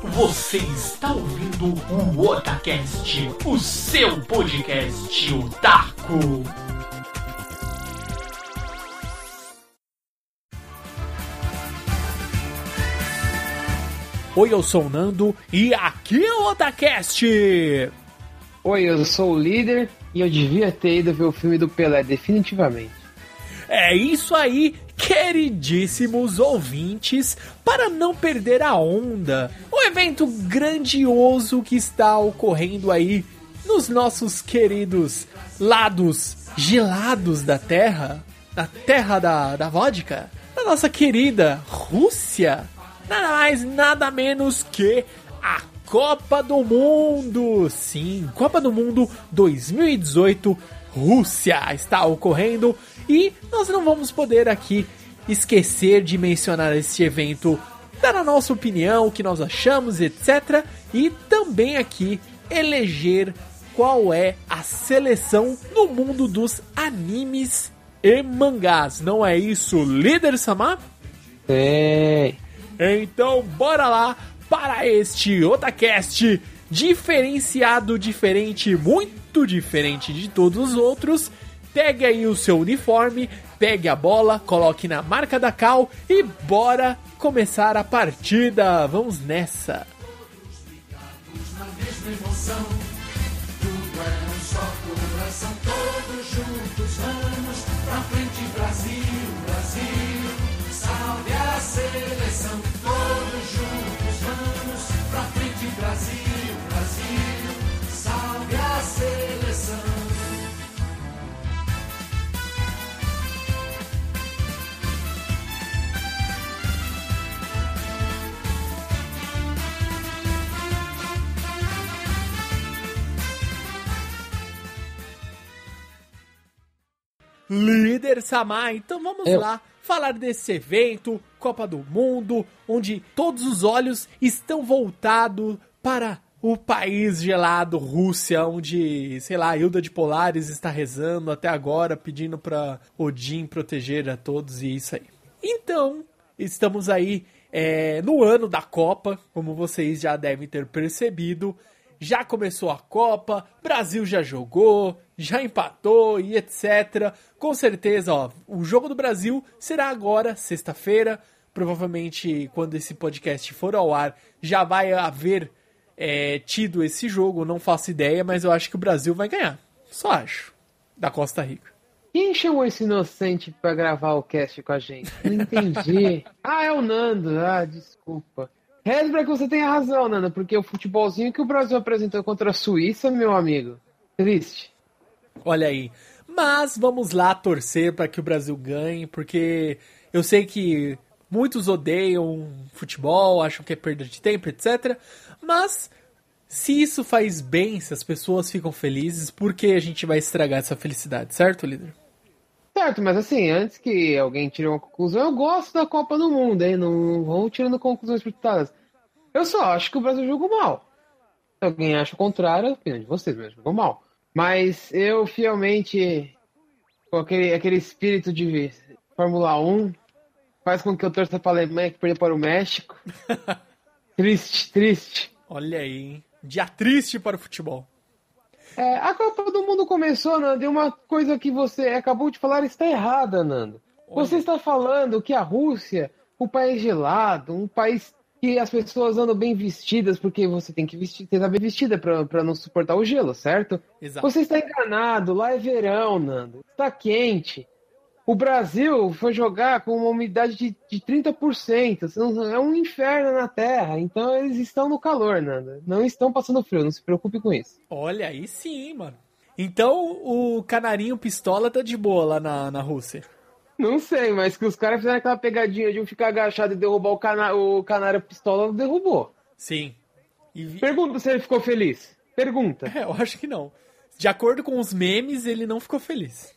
Você está ouvindo o Otacast, o seu podcast otaku. Oi, eu sou o Nando e aqui é o Otacast. Oi, eu sou o líder e eu devia ter ido ver o filme do Pelé, definitivamente. É isso aí, queridíssimos ouvintes, para não perder a onda, o evento grandioso que está ocorrendo aí nos nossos queridos lados gelados da Terra, da Terra da, da vodka, da nossa querida Rússia, nada mais, nada menos que a Copa do Mundo. Sim, Copa do Mundo 2018 Rússia está ocorrendo e nós não vamos poder aqui esquecer de mencionar este evento, dar a nossa opinião, o que nós achamos, etc. E também aqui eleger qual é a seleção no mundo dos animes e mangás. Não é isso, líder Samar? É. Então, bora lá para este Otacast diferenciado, diferente, muito diferente de todos os outros. Pegue aí o seu uniforme, pegue a bola, coloque na marca da Cal e bora começar a partida. Vamos nessa. Todos juntos vamos pra frente, Brasil, Brasil. Líder Samar, então vamos Eu. lá falar desse evento, Copa do Mundo, onde todos os olhos estão voltados para o país gelado, Rússia, onde, sei lá, a Hilda de Polares está rezando até agora, pedindo para Odin proteger a todos e isso aí. Então, estamos aí é, no ano da Copa, como vocês já devem ter percebido. Já começou a Copa, Brasil já jogou, já empatou e etc. Com certeza, ó, o jogo do Brasil será agora, sexta-feira. Provavelmente, quando esse podcast for ao ar, já vai haver é, tido esse jogo. Não faço ideia, mas eu acho que o Brasil vai ganhar. Só acho. Da Costa Rica. Quem chamou esse inocente pra gravar o cast com a gente? Não entendi. ah, é o Nando. Ah, desculpa. Reze pra que você tenha razão, Nando, porque o futebolzinho que o Brasil apresentou contra a Suíça, meu amigo, triste. Olha aí. Mas vamos lá torcer para que o Brasil ganhe, porque eu sei que muitos odeiam futebol, acham que é perda de tempo, etc. Mas se isso faz bem, se as pessoas ficam felizes, por que a gente vai estragar essa felicidade, certo, líder? Certo, mas assim, antes que alguém tire uma conclusão, eu gosto da Copa do Mundo, hein? Não vão tirando conclusões precipitadas. Eu só acho que o Brasil jogou mal. Se alguém acha o contrário, é opinião de vocês, mas jogou mal. Mas eu fielmente, com aquele, aquele espírito de Fórmula 1, faz com que eu torça para a Alemanha que perdeu para o México. triste, triste. Olha aí, hein? Dia triste para o futebol. É, a Copa do Mundo começou, Nando, e uma coisa que você acabou de falar está errada, Nando. Você está falando que a Rússia, um país gelado, um país que as pessoas andam bem vestidas, porque você tem que vestir, estar bem vestida para não suportar o gelo, certo? Exato. Você está enganado, lá é verão, Nando. Está quente. O Brasil foi jogar com uma umidade de, de 30%. Então, É um inferno na Terra. Então eles estão no calor, Nando. Não estão passando frio, não se preocupe com isso. Olha aí sim, mano. Então o canarinho pistola tá de boa lá na, na Rússia. Não sei, mas que os caras fizeram aquela pegadinha de um ficar agachado e derrubar o, cana o canário pistola, derrubou. Sim. Vi- Pergunta se ele ficou feliz. Pergunta. É, eu acho que não. De acordo com os memes, ele não ficou feliz.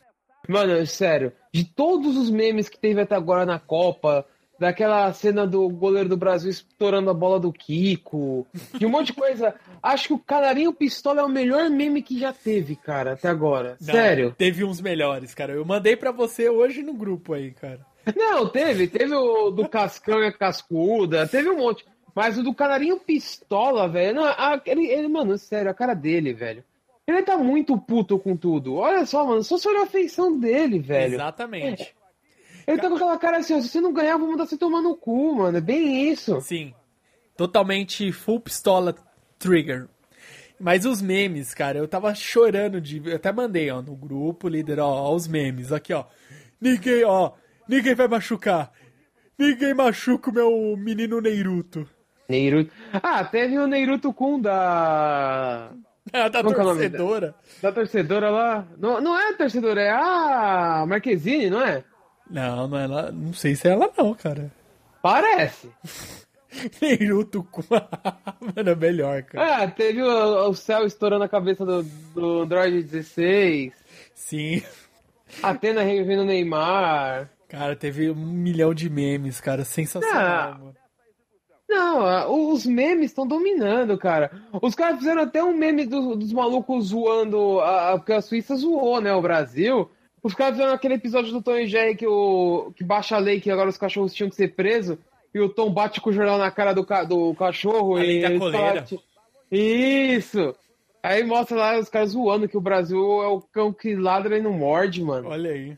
Mano, sério, de todos os memes que teve até agora na Copa, daquela cena do goleiro do Brasil estourando a bola do Kiko, de um monte de coisa, acho que o Canarinho Pistola é o melhor meme que já teve, cara, até agora. Não, Sério. Teve uns melhores, cara. Eu mandei pra você hoje no grupo aí, cara. Não, teve, teve o do Cascão e a Cascuda, teve um monte. Mas o do Canarinho Pistola, velho. Não, ele, ele, mano, sério, a cara dele, velho. Ele tá muito puto com tudo. Olha só, mano, só se olhar a feição dele, velho. Exatamente. Ele tá com aquela cara assim, ó, se você não ganhar, eu vou mandar você tomar no cu, mano. É bem isso. Sim. Totalmente full pistola trigger. Mas os memes, cara, eu tava chorando de. Eu até mandei, ó, no grupo, líder, ó, ó, os memes. Aqui, ó. Ninguém, ó. Ninguém vai machucar. Ninguém machuca o meu menino Neiruto. Neiruto. Ah, teve o Neiruto Kun da. É, da que é o nome torcedora. Da torcedora lá. Não, não é a torcedora, é a Marquezine, não é? Não, não é ela. Não sei se é ela, não, cara. Parece. Neiruto com. Mano, é melhor, cara. Ah, teve o, o céu estourando a cabeça do, do Android 16. Sim. Atena revivendo o Neymar. Cara, teve um milhão de memes, cara. Sensacional, Ah. mano. Não, os memes estão dominando, cara. Os caras fizeram até um meme do- dos malucos zoando, a, a- porque a Suíça zoou, né, o Brasil. Os caras fizeram aquele episódio do Tom e Jerry que, o, que baixa a lei que agora os cachorros tinham que ser presos e o Tom bate com o jornal na cara do, ca- do cachorro A e da coleira. falam, Isso! Aí mostra lá os caras zoando que o Brasil é o cão que ladra e não morde, mano. Olha aí.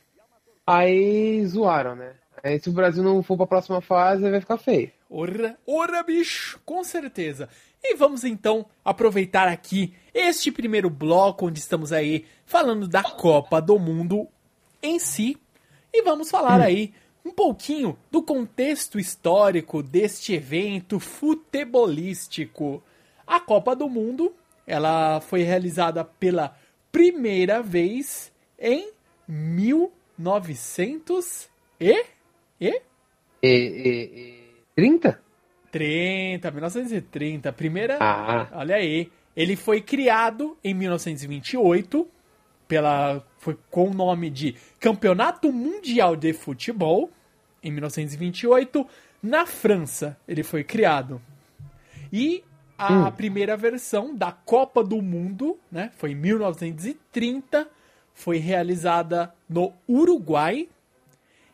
Aí zoaram, né? Aí se o Brasil não for pra próxima fase, vai ficar feio. Ora, ora, bicho, com certeza. E vamos então aproveitar aqui este primeiro bloco onde estamos aí falando da Copa do Mundo em si e vamos falar aí um pouquinho do contexto histórico deste evento futebolístico. A Copa do Mundo, ela foi realizada pela primeira vez em 1900 e e E, e, e... 30? 30, 1930, a primeira. Ah. Olha aí. Ele foi criado em 1928 pela foi com o nome de Campeonato Mundial de Futebol em 1928 na França. Ele foi criado. E a primeira versão da Copa do Mundo, né, foi em 1930, foi realizada no Uruguai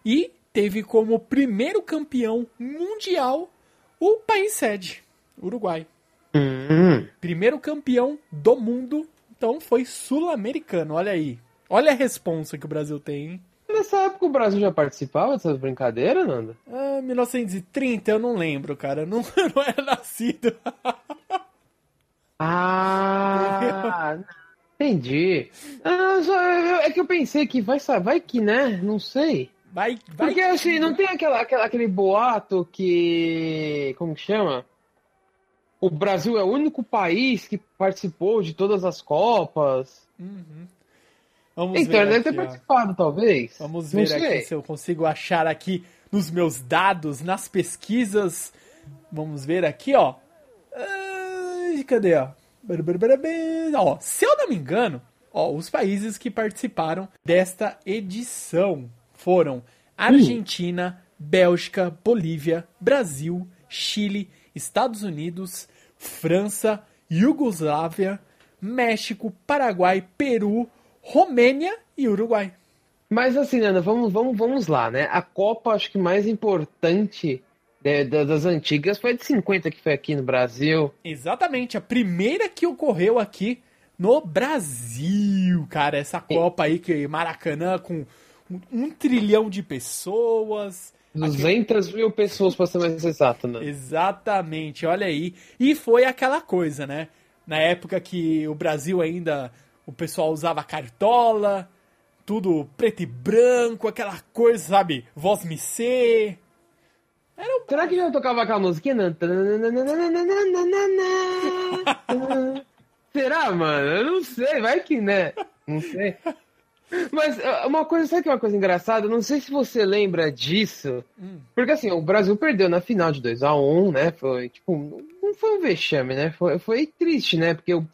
e teve como primeiro campeão mundial o país sede, Uruguai. Hum. Primeiro campeão do mundo, então foi sul-americano, olha aí. Olha a responsa que o Brasil tem, hein? Nessa época o Brasil já participava dessas brincadeiras, Nanda? Ah, 1930, eu não lembro, cara. Eu não, eu não era nascido. Ah, entendi. Ah, é que eu pensei que vai, vai que, né? Não sei. Vai, vai. Porque assim, não tem aquela, aquela- aquele boato que. Como que chama? O Brasil é o único país que participou de todas as Copas. Vamos então, ver deve ter aqui, ó. participado, talvez. Vamos ver aqui se eu consigo achar aqui nos meus dados, nas pesquisas. Vamos ver aqui, ó. Ai, cadê, ó? Ó, se eu não me engano, ó, os países que participaram desta edição foram Argentina, Bélgica, Bolívia, Brasil, Chile, Estados Unidos, França, Iugoslávia, México, Paraguai, Peru, Romênia e Uruguai. Mas assim, Nanda, vamos, vamos, vamos lá, né? A Copa, acho que mais importante da- das antigas foi a de 50 que foi aqui no Brasil. Exatamente, a primeira que ocorreu aqui no Brasil, cara. Essa Copa aí que Maracanã com um, trilhão de pessoas. 200 mil pessoas, pra ser mais exato, né? Exatamente, olha aí. E foi aquela coisa, né? Na época que o Brasil ainda, o pessoal usava cartola, tudo preto e branco, aquela coisa, sabe? Voz me ser. Um Será que já tocava aquela musiquinha? Será, mano? Eu não sei, vai que né? Não sei. Mas ah, uma coisa, sabe que é uma coisa engraçada? Eu Não sei se você lembra disso. Porque assim, o Brasil perdeu na final de 2x1, né? Foi tipo, não foi um vexame, né? Foi, foi triste, né? Porque o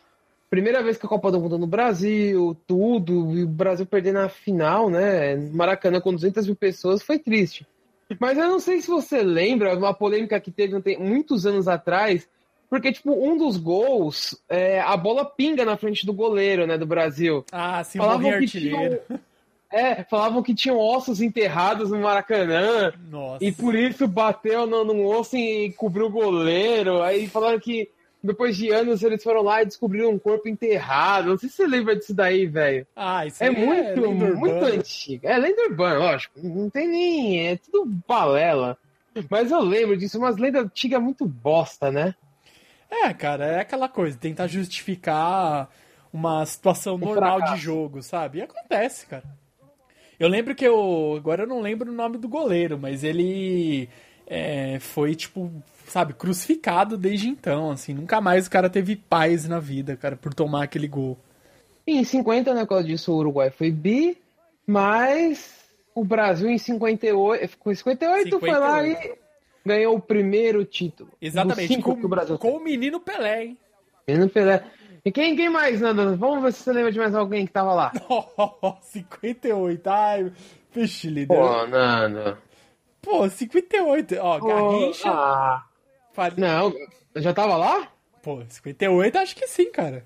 primeira vez que a Copa do Mundo no Brasil, tudo, e o Brasil perder na final, né? Maracanã com 200 mil pessoas, foi triste. Mas eu não sei se você lembra uma polêmica que teve te- muitos anos atrás, porque, tipo, um dos gols, é, a bola pinga na frente do goleiro, né, do Brasil. Ah, sim, Falavam que artilheiro. um- É, falavam que tinham ossos enterrados no Maracanã. Nossa. E por isso bateu no, num osso e cobriu o goleiro. Aí falaram que depois de anos eles foram lá e descobriram um corpo enterrado. Não sei se você lembra disso daí, velho. Ah, isso É aí muito, muito antigo. É lenda urbana, lógico. Não tem nem. É tudo balela. Mas eu lembro disso, umas lendas antigas muito bosta, né? É, cara, é aquela coisa, tentar justificar uma situação normal fracasso. de jogo, sabe? E acontece, cara. Eu lembro que eu. Agora eu não lembro o nome do goleiro, mas ele é, foi, tipo, sabe, crucificado desde então, assim. Nunca mais o cara teve paz na vida, cara, por tomar aquele gol. E em 50, né, quando eu disse, o Uruguai foi bi, mas o Brasil em 58, ficou em 58, foi lá 58. e ganhou o primeiro título. Exatamente, com, que o Brasil com o menino Pelé, hein? Menino Pelé. E quem, quem mais, Nando? Vamos ver se você lembra de mais alguém que tava lá. 58, ai, vixe, líder. Pô, Nando. Pô, 58, ó, Pô, Garrincha. Ah, Fale- não, já tava lá? Pô, 58 acho que sim, cara.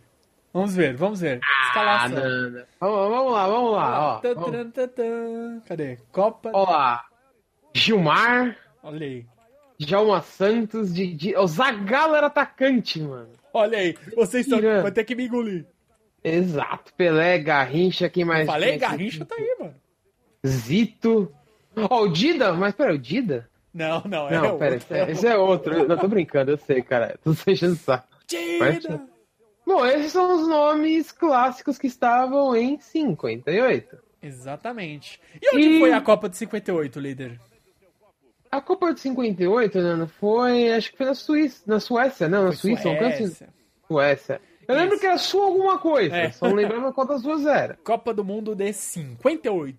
Vamos ver, vamos ver. Ah, Escalação. Nando. Vamos, vamos lá, vamos lá, ó. Vamos. Cadê? Copa. Ó lá. Gilmar, Olha aí. Djalma Santos, Didi... O Zagallo era atacante, mano. Olha aí. Vocês estão. Tirando. Vai ter que me engolir. Exato. Pelé, Garrincha, quem mais? Falei, tinha? Garrincha tá aí, mano. Zito. Ó, o Dida? Mas pera, o Dida? Não, não, é Não, pera, outro. esse é, outro. Eu tô brincando, eu sei, cara. Tô fechando o saco. Tida! Bom, esses são os nomes clássicos que estavam em 58. Exatamente. E onde E- foi a Copa de 58, líder? A Copa de 58, né, não foi, acho que foi na Suíça, na Suécia, não, na Foi Suíça. Suécia. Suécia. Eu lembro Isso. que era Sul alguma coisa, É. só não lembrava quantas duas era. Copa do Mundo de 58.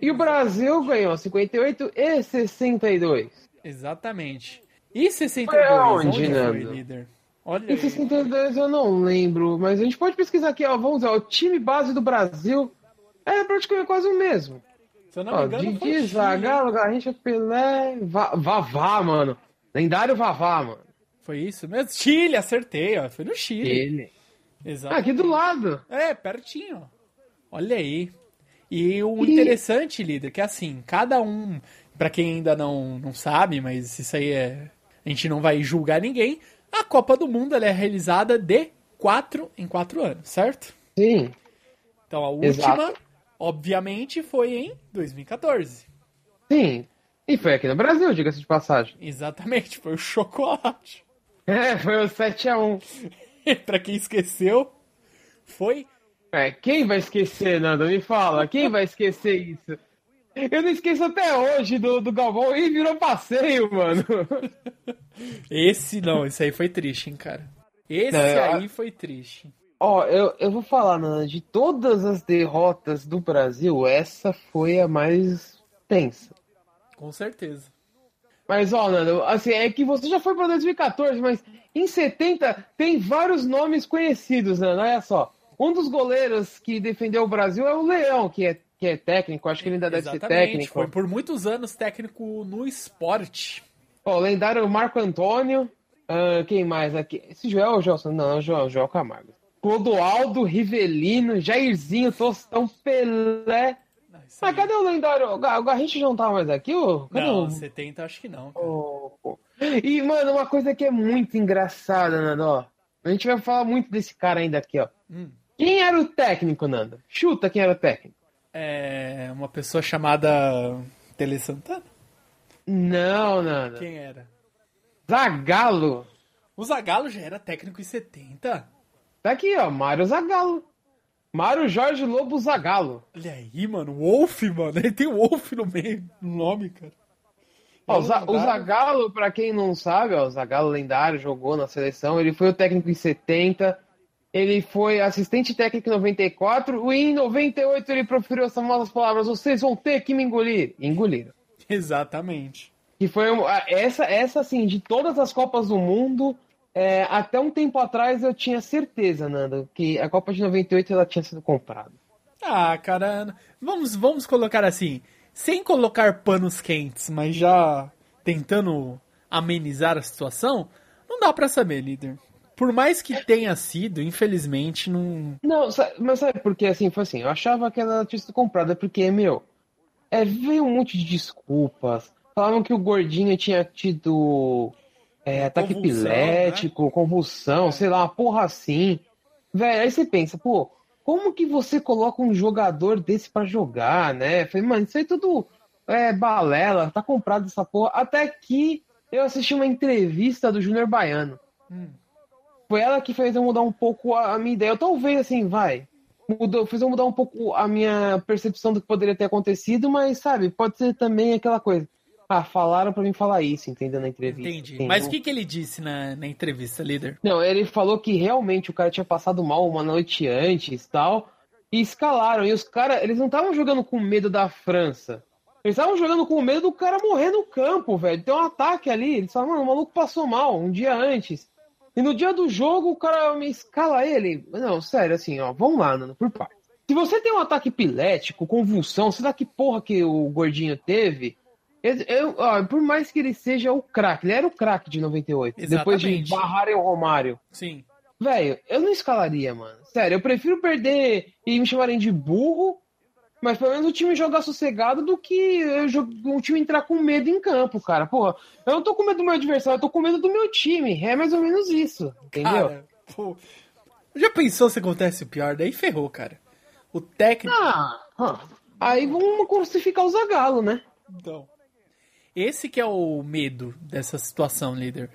E o Brasil ganhou 58 e 62. Exatamente. E 62? Foi aonde, onde foi, Nando? líder? Olha aí. 62 eu não lembro, mas a gente pode pesquisar aqui, ó, vamos ó, o time base do Brasil é praticamente quase o mesmo. Se eu não me engano, foi Didi, Chile. Zagallo, Garrincha, Pelé, Va- Vavá, mano. Lendário Vavá, mano. Foi isso mesmo? Chile, acertei, ó. Foi no Chile. Ele. Exato. Ah, aqui do lado. É, pertinho. Olha aí. E o E- interessante, líder, que assim, cada um, pra quem ainda não, não sabe, mas isso aí é. A gente não vai julgar ninguém. A Copa do Mundo é realizada de quatro em quatro anos, certo? Sim. Então a última, Exato. Obviamente, foi em 2014. Sim. E foi aqui no Brasil, diga-se de passagem. Exatamente, foi o chocolate. É, foi o 7x1. pra quem esqueceu, foi É, quem vai esquecer, Nando? Me fala, quem vai esquecer isso? Eu não esqueço até hoje do, do Galvão e virou passeio, mano. esse não, esse aí foi triste, hein, cara. Esse É, aí foi triste. Ó, eu, eu vou falar, Nando, de todas as derrotas do Brasil, essa foi a mais tensa. Com certeza. Mas, ó, Nando, assim, é que você já foi pra 2014, mas em 70 tem vários nomes conhecidos, Nando, olha só. Um dos goleiros que defendeu o Brasil é o Leão, que é, que é técnico, acho que ele ainda deve ser técnico. Foi por muitos anos técnico no esporte. Ó, o lendário Marco Antônio. ah, quem mais aqui? Esse Joel ou Gelson? Não, Joel, Joel Camargo. Clodoaldo, Rivelino, Jairzinho, Tostão, Pelé. Não, Ah, aí- cadê o lendário? O Ga- o Garrincha já não tava mais aqui? ô? Cadê Não, o... 70 acho que não. pô. E, mano, uma coisa que é muito engraçada, Nando, ó. A gente vai falar muito desse cara ainda aqui, ó. Hum. Quem era o técnico, Nando? Chuta quem era o técnico. É uma pessoa chamada Tele Santana? Não, Nando. Quem era? Zagalo. O Zagallo já era técnico em 70? Tá aqui, ó. Mário Zagalo. Mário Jorge Lobo Zagalo. Olha aí, mano. Wolf, mano. Ele tem Wolf no meio no nome, cara. Ó, o, É um Za- o. Zagallo, pra quem não sabe, ó, o Zagallo lendário, jogou na seleção. Ele foi o técnico em 70. Ele foi assistente técnico em 94. E em 98 ele proferiu as famosas palavras: vocês vão ter que me engolir. E engoliram. Exatamente. Que foi essa, essa assim, de todas as Copas do Mundo, é, até um tempo atrás eu tinha certeza, Nando, que a Copa de 98 ela tinha sido comprada. Ah, cara, vamos, vamos colocar assim, sem colocar panos quentes, mas já tentando amenizar a situação, não dá pra saber, líder. por mais que tenha sido, infelizmente, não. Não, mas sabe por que assim? Foi assim, eu achava que ela tinha sido comprada porque, meu, é, veio um monte de desculpas. Falavam que o gordinho tinha tido é, ataque Convulsão, epilético, convulsão, sei lá, uma porra assim. Velho, aí você pensa, pô, como que você coloca um jogador desse pra jogar, né? Falei, mano, isso aí tudo é balela, tá comprado essa porra. Até que eu assisti uma entrevista do Júnior Baiano. Hum. Foi ela que fez eu mudar um pouco a, a minha ideia. Eu talvez, assim, vai. Mudou, fez eu mudar um pouco a minha percepção do que poderia ter acontecido, mas, sabe, pode ser também aquela coisa. Ah, falaram pra mim falar isso, entendeu? Na entrevista. Entendi. entendeu? Mas o que, que ele disse na, na entrevista, líder? Não, ele falou que realmente o cara tinha passado mal uma noite antes tal. E escalaram. E os caras, eles não estavam jogando com medo da França. Eles estavam jogando com medo do cara morrer no campo, velho. Tem um ataque ali. Eles falaram, mano, o maluco passou mal um dia antes. E no dia do jogo, o cara me escala ele. Não, sério, assim, ó, vamos lá, Nando, por parte. Se você tem um ataque epilético, convulsão, sei lá que porra que o gordinho teve. Eu, eu- ó, por mais que ele seja o craque, ele era o craque de 98. Depois de Exatamente. barrarem o Romário. Sim. Velho, eu não escalaria, mano. Sério, eu prefiro perder e me chamarem de burro, mas pelo menos o time jogar sossegado do que um time entrar com medo em campo, cara. Porra, eu não tô com medo do meu adversário, eu tô com medo do meu time. É mais ou menos isso, entendeu? Cara, pô. Já pensou se acontece o pior? Daí ferrou, cara. O técnico. Ah, ah, aí vamos crucificar o Zagalo, né? Então. Esse que é o medo dessa situação, líder.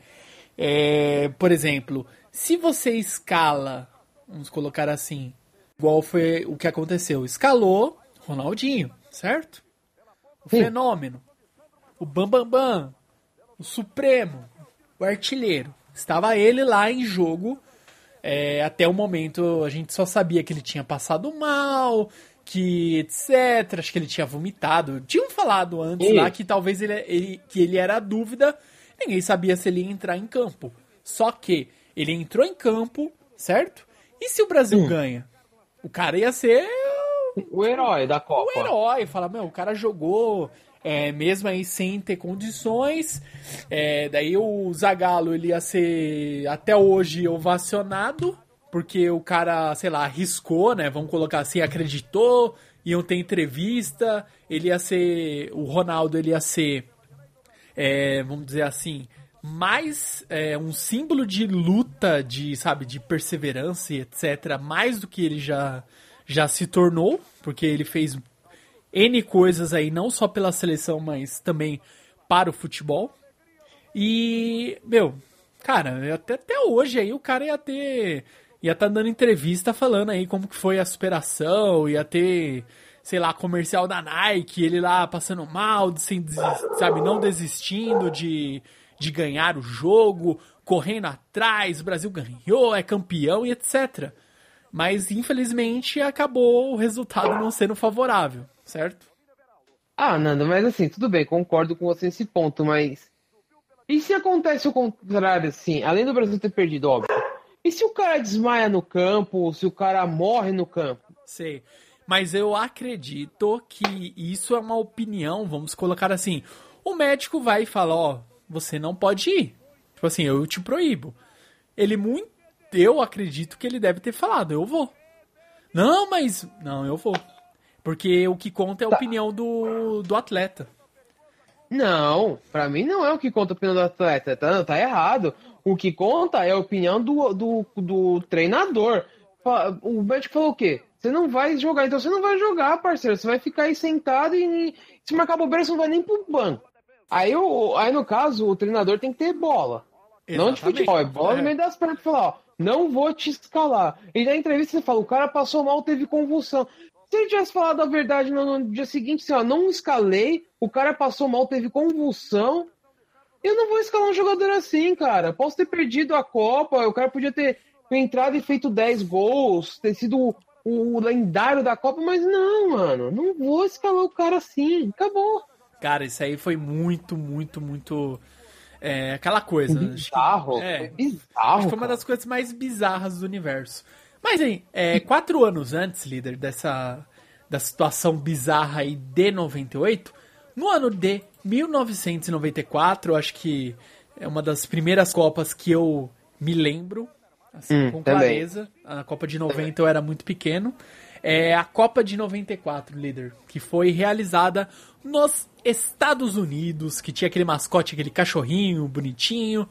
É, por exemplo, se você escala, vamos colocar assim, igual foi o que aconteceu, escalou Ronaldinho, certo? O Sim. fenômeno, o Bambambam, Bam Bam, o Supremo, o artilheiro. Estava ele lá em jogo. é, até o momento a gente só sabia que ele tinha passado mal, que etc. Acho que ele tinha vomitado. Tinham falado antes lá que talvez ele, ele- que ele era a dúvida. Ninguém sabia se ele ia entrar em campo. Só que ele entrou em campo, certo? E se o Brasil ganha? O cara ia ser O herói da Copa. o herói. Fala, meu, o cara jogou é, mesmo aí sem ter condições. É, daí o Zagallo ele ia ser até hoje ovacionado, porque o cara, sei lá, arriscou, né? Vamos colocar assim, acreditou, iam ter entrevista, ele ia ser. O Ronaldo ele ia ser. é, vamos dizer assim. Mais é, um símbolo de luta, de sabe, de perseverança e etc. Mais do que ele já, já se tornou, porque ele fez N coisas aí, não só pela seleção, mas também para o futebol. E, meu, cara, até, até hoje aí o cara ia ter. Ia estar dando entrevista falando aí como que foi a superação, ia ter, sei lá, comercial da Nike, ele lá passando mal, sem, sabe, não desistindo de, de ganhar o jogo, correndo atrás, Brasil ganhou, é campeão e etc. Mas infelizmente acabou o resultado não sendo favorável, certo? Ah, Nando, mas assim, tudo bem, concordo com você nesse ponto, mas. E se acontece o contrário, assim, além do Brasil ter perdido, óbvio. E se o cara desmaia no campo, se o cara morre no campo? Sei. Mas eu acredito que isso é uma opinião, vamos colocar assim. O médico vai e fala, ó, você não pode ir. Tipo assim, eu te proíbo. Ele muito. Eu acredito que ele deve ter falado, eu vou. Não, mas. Não, eu vou. Porque o que conta é a opinião do, do atleta. Não, pra mim não é o que conta a opinião do atleta, tá, tá errado. O que conta é a opinião do, do, do treinador. O médico falou o quê? Você não vai jogar, então você não vai jogar, parceiro. Você vai ficar aí sentado e se marcar bobeira, você não vai nem pro banco. Aí, o, aí no caso, o treinador tem que ter bola. Não de Exatamente. futebol, é bola no É. meio das pernas pra falar, ó, não vou te escalar. E na entrevista você fala, o cara passou mal, teve convulsão. Se ele tivesse falado a verdade no, no dia seguinte, assim, ó, não escalei, o cara passou mal, teve convulsão. Eu não vou escalar um jogador assim, cara. Posso ter perdido a Copa, o cara podia ter entrado e feito 10 gols, ter sido o, lendário da Copa, mas não, mano. Não vou escalar o cara assim. Acabou. Cara, isso aí foi muito, muito, muito. É, aquela coisa. acho que- Bizarro. é. Foi Acho bizarro. que foi uma das coisas mais bizarras do universo. Mas, hein, é, quatro anos antes, líder, dessa da situação bizarra aí de 98, no ano de 1994, eu acho que é uma das primeiras Copas que eu me lembro, assim, Hum, com também. clareza. A Copa de 90 eu era muito pequeno. É a Copa de 94, líder, que foi realizada nos Estados Unidos, que tinha aquele mascote, aquele cachorrinho bonitinho,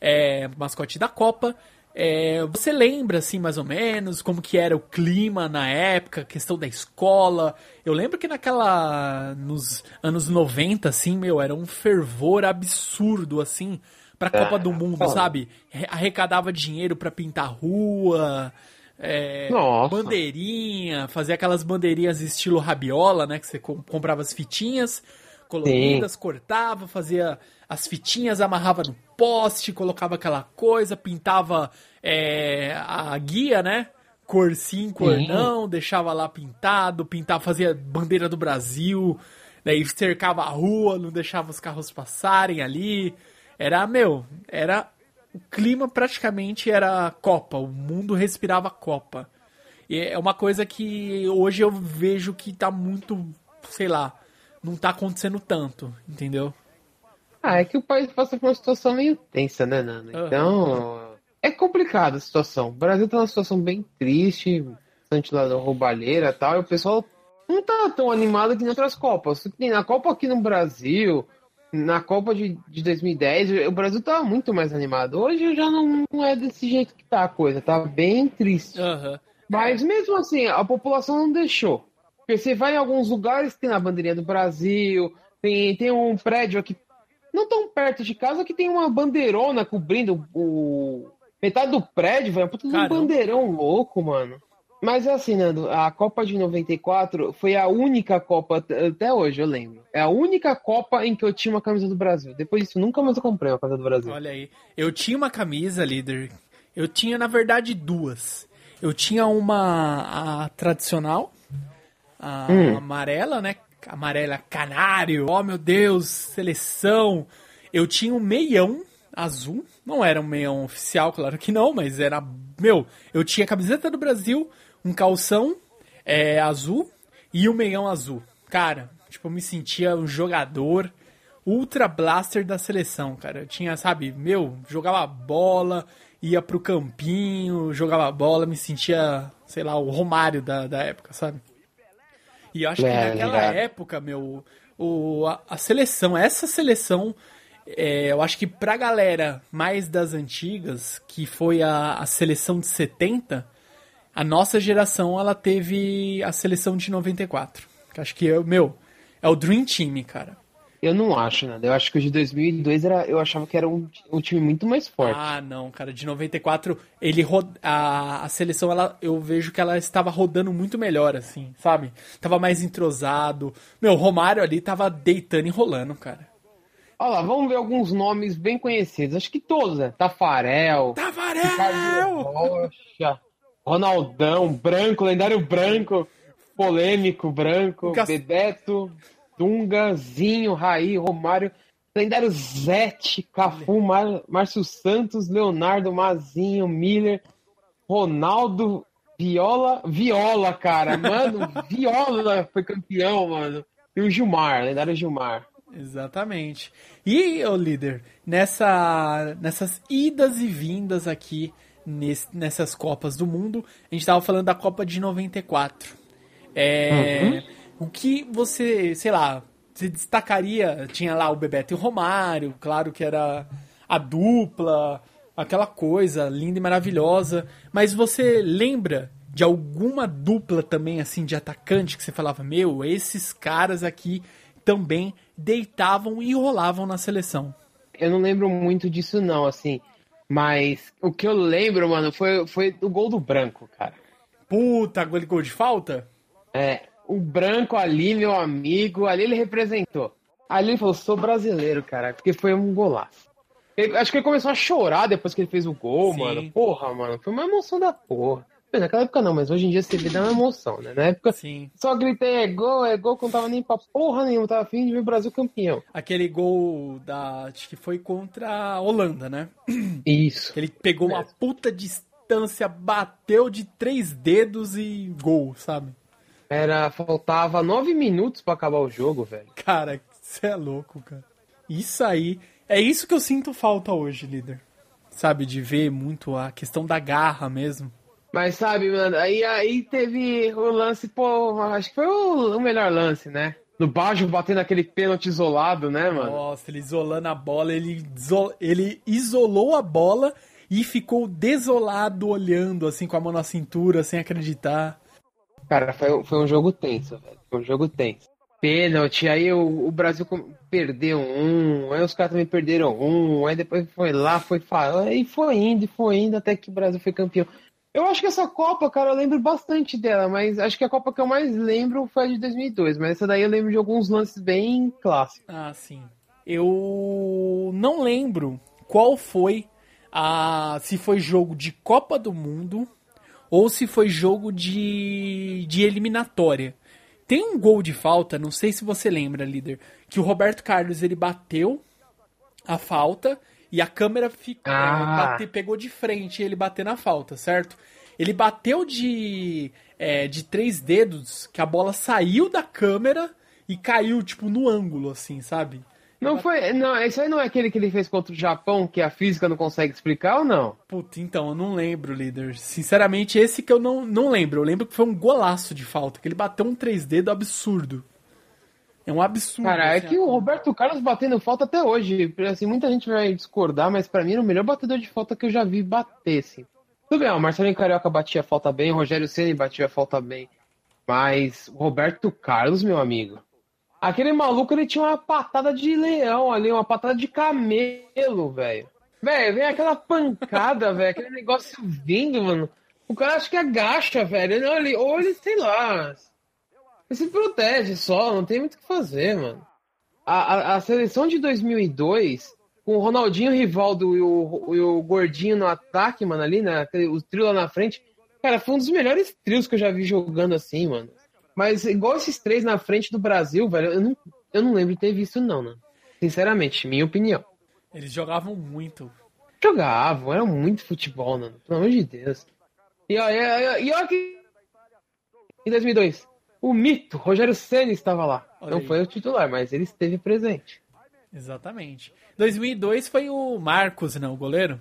é, mascote da Copa. É, você lembra, assim, mais ou menos, como que era o clima na época, questão da escola? Eu lembro que naquela... nos anos 90, assim, meu, era um fervor absurdo, assim, pra Copa do Mundo, foda. sabe? Re- Arrecadava dinheiro pra pintar rua, é, bandeirinha, fazia aquelas bandeirinhas estilo rabiola, né? Que você com- comprava as fitinhas coloridas, cortava, fazia as fitinhas, amarrava no poste, colocava aquela coisa, pintava é, a guia, né? Cor sim, cor não, deixava lá pintado, pintava, fazia bandeira do Brasil, daí cercava a rua, não deixava os carros passarem ali. Era, meu, era o clima praticamente era Copa, o mundo respirava Copa. E é uma coisa que hoje eu vejo que tá muito, sei lá, não tá acontecendo tanto, entendeu? Ah, é que o país passa por uma situação meio tensa, né? Aham. Então, é complicada a situação. O Brasil tá numa situação bem triste, bastante lá da roubalheira e tal, e o pessoal não tá tão animado que em outras Copas. Na Copa aqui no Brasil, na Copa de, de 2010, o Brasil tava muito mais animado. Hoje já não, não é desse jeito que tá a coisa, tá bem triste. Aham. Mas mesmo assim, a população não deixou. Porque você vai em alguns lugares, tem a bandeirinha do Brasil, tem, tem um prédio aqui, não tão perto de casa, que tem uma bandeirona cobrindo o. Metade do prédio, velho. Puta um bandeirão louco, mano. Mas é assim, Nando, a Copa de 94 foi a única Copa, até- até hoje eu lembro. É a única Copa em que eu tinha uma camisa do Brasil. Depois disso, nunca mais eu comprei uma camisa do Brasil. Olha aí. Eu tinha uma camisa, líder. Eu tinha, na verdade, duas. Eu tinha uma a tradicional, a Hum. amarela, né? Amarela canário. Oh, meu Deus, seleção. Eu tinha um meião azul. Não era um meião oficial, claro que não, mas era. Meu, eu tinha a camiseta do Brasil, um calção é, azul e um meião azul. Cara, tipo, eu me sentia um jogador ultra blaster da seleção, cara. Eu tinha, sabe, meu, jogava bola, ia pro campinho, jogava bola, me sentia, sei lá, o Romário da, da época, sabe? E eu acho que É, naquela ligado. época, meu, o, a, a seleção, essa seleção, é, eu acho que pra galera mais das antigas, que foi a, a seleção de 70, a nossa geração, ela teve a seleção de 94. Que acho que, é, o meu, é o Dream Team, cara. Eu não acho, Nando. Eu acho que o de 2002 era, eu achava que era um, um time muito mais forte. Ah, não, cara, de 94, ele a, a seleção, ela, eu vejo que ela estava rodando muito melhor, assim, sabe? Tava mais entrosado. Meu, o Romário ali tava deitando e rolando, cara. Olha lá, vamos ver alguns nomes bem conhecidos. Acho que todos, né? Tafarel, Ricardo Tavarel! Rocha, Ronaldão, Branco, lendário Branco, polêmico Branco, Gas- Bebeto, Dunga, Zinho, Raí, Romário, lendário Zete, Cafu, Mar- Márcio Santos, Leonardo, Mazinho, Miller, Ronaldo, Viola, Viola, cara, mano, Viola foi campeão, mano. E o Gilmar, lendário Gilmar. Exatamente. E, ô líder, nessa, nessas idas e vindas aqui nesse- nessas Copas do Mundo, a gente tava falando da Copa de 94. É, O que você, sei lá, se destacaria? Tinha lá o Bebeto e o Romário, claro que era a dupla, aquela coisa linda e maravilhosa. Mas você lembra de alguma dupla também, assim, de atacante que você falava, meu, esses caras aqui também deitavam e rolavam na seleção. Eu não lembro muito disso, não, assim. Mas o que eu lembro, mano, foi, foi o gol do Branco, cara. Puta, gol gol de falta? É, o Branco ali, meu amigo, ali ele representou. Ali ele falou, sou brasileiro, cara, porque foi um golaço. Ele- acho que ele começou a chorar depois que ele fez o gol, Sim. mano. Porra, mano, foi uma emoção da porra. Bem, Naquela época não, mas hoje em dia você vê dá uma emoção, né? Na época Sim. só gritei é gol, é gol, que não tava nem pra porra nenhuma, tava afim de ver o Brasil campeão. Aquele gol da. Acho que foi contra a Holanda, né? Isso. Ele pegou uma Mesmo. puta distância, bateu de três dedos e gol, sabe? Era, faltava nove minutos pra acabar o jogo, velho. Cara, você é louco, cara. Isso aí. É isso que eu sinto falta hoje, líder. sabe? De ver muito a questão da garra mesmo. Mas sabe, mano, aí, aí teve o lance, pô, acho que foi o, o melhor lance, né? No Baggio batendo aquele pênalti isolado, né, mano? Nossa, ele isolando a bola, ele, ele isolou a bola e ficou desolado olhando, assim, com a mão na cintura, sem acreditar. Cara, foi, foi um jogo tenso, velho. Foi um jogo tenso. Pênalti, aí o, o Brasil perdeu um, aí os caras também perderam um, aí depois foi lá, foi falando, aí foi indo, e foi indo, até que o Brasil foi campeão. Eu acho que essa Copa, cara, eu lembro bastante dela, mas acho que a Copa que eu mais lembro foi a de 2002, mas essa daí eu lembro de alguns lances bem clássicos. Ah, sim. Eu não lembro qual foi a. Se foi jogo de Copa do Mundo ou se foi jogo de, de eliminatória. Tem um gol de falta, não sei se você lembra, líder, que o Roberto Carlos ele bateu a falta e a câmera ficou, Ah. bate- pegou de frente ele bater na falta, certo? Ele bateu de, é, de três dedos, que a bola saiu da câmera e caiu, tipo, no ângulo, assim, sabe? Não foi, não, esse aí não é aquele que ele fez contra o Japão, que a física não consegue explicar ou não? Puta, então, eu não lembro, líder. Sinceramente, esse que eu não, não lembro. Eu lembro que foi um golaço de falta, que ele bateu um três dedos absurdo. É um absurdo. Cara, é assim, que o Roberto Carlos batendo falta até hoje. Assim, muita gente vai discordar, mas pra mim era o melhor batedor de falta que eu já vi bater, assim. Tudo bem, o Marcelinho Carioca batia falta bem, o Rogério Ceni batia falta bem. Mas o Roberto Carlos, meu amigo. Aquele maluco, ele tinha uma patada de leão ali, uma patada de camelo, velho. Velho, vem aquela pancada, velho, aquele negócio vindo, mano. O cara acho que agacha, velho. Não, ele, ou ele, sei lá, ele se protege só, não tem muito o que fazer, mano. A, a, a seleção de 2002, com o Ronaldinho, o Rivaldo e o, e o Gordinho no ataque, mano, ali, né? O trio lá na frente. Cara, foi um dos melhores trios que eu já vi jogando assim, mano. Mas igual esses três na frente do Brasil, velho, eu não, eu não lembro de ter visto, não, né? Sinceramente, minha opinião. Eles jogavam muito. Jogavam, era muito futebol, mano. Pelo amor de Deus. E ó, e, e olha que. Em 2002, o mito, Rogério Ceni estava lá. Olha não aí. foi o titular, mas ele esteve presente. Exatamente. 2002 foi o Marcos, não, o goleiro?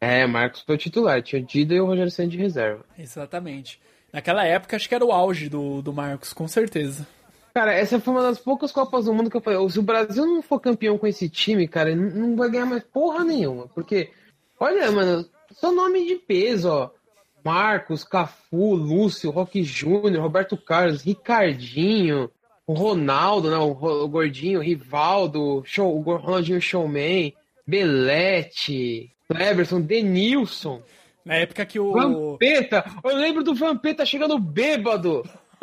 É, Marcos foi o titular. Tinha o Dida e o Rogério Ceni de reserva. Exatamente. Naquela época, acho que era o auge do, do Marcos, com certeza. Cara, essa foi uma das poucas Copas do Mundo que eu falei. Se o Brasil não for campeão com esse time, cara, não vai ganhar mais porra nenhuma. Porque, olha, mano, só nome de peso, ó. Marcos, Cafu, Lúcio, Roque Júnior, Roberto Carlos, Ricardinho, Ronaldo, né, o, Gordinho, Rivaldo, show, o Ronaldinho Showman, Belete, Cleberson, Denilson, Na época que o. Vampeta. Eu lembro do Vampeta chegando bêbado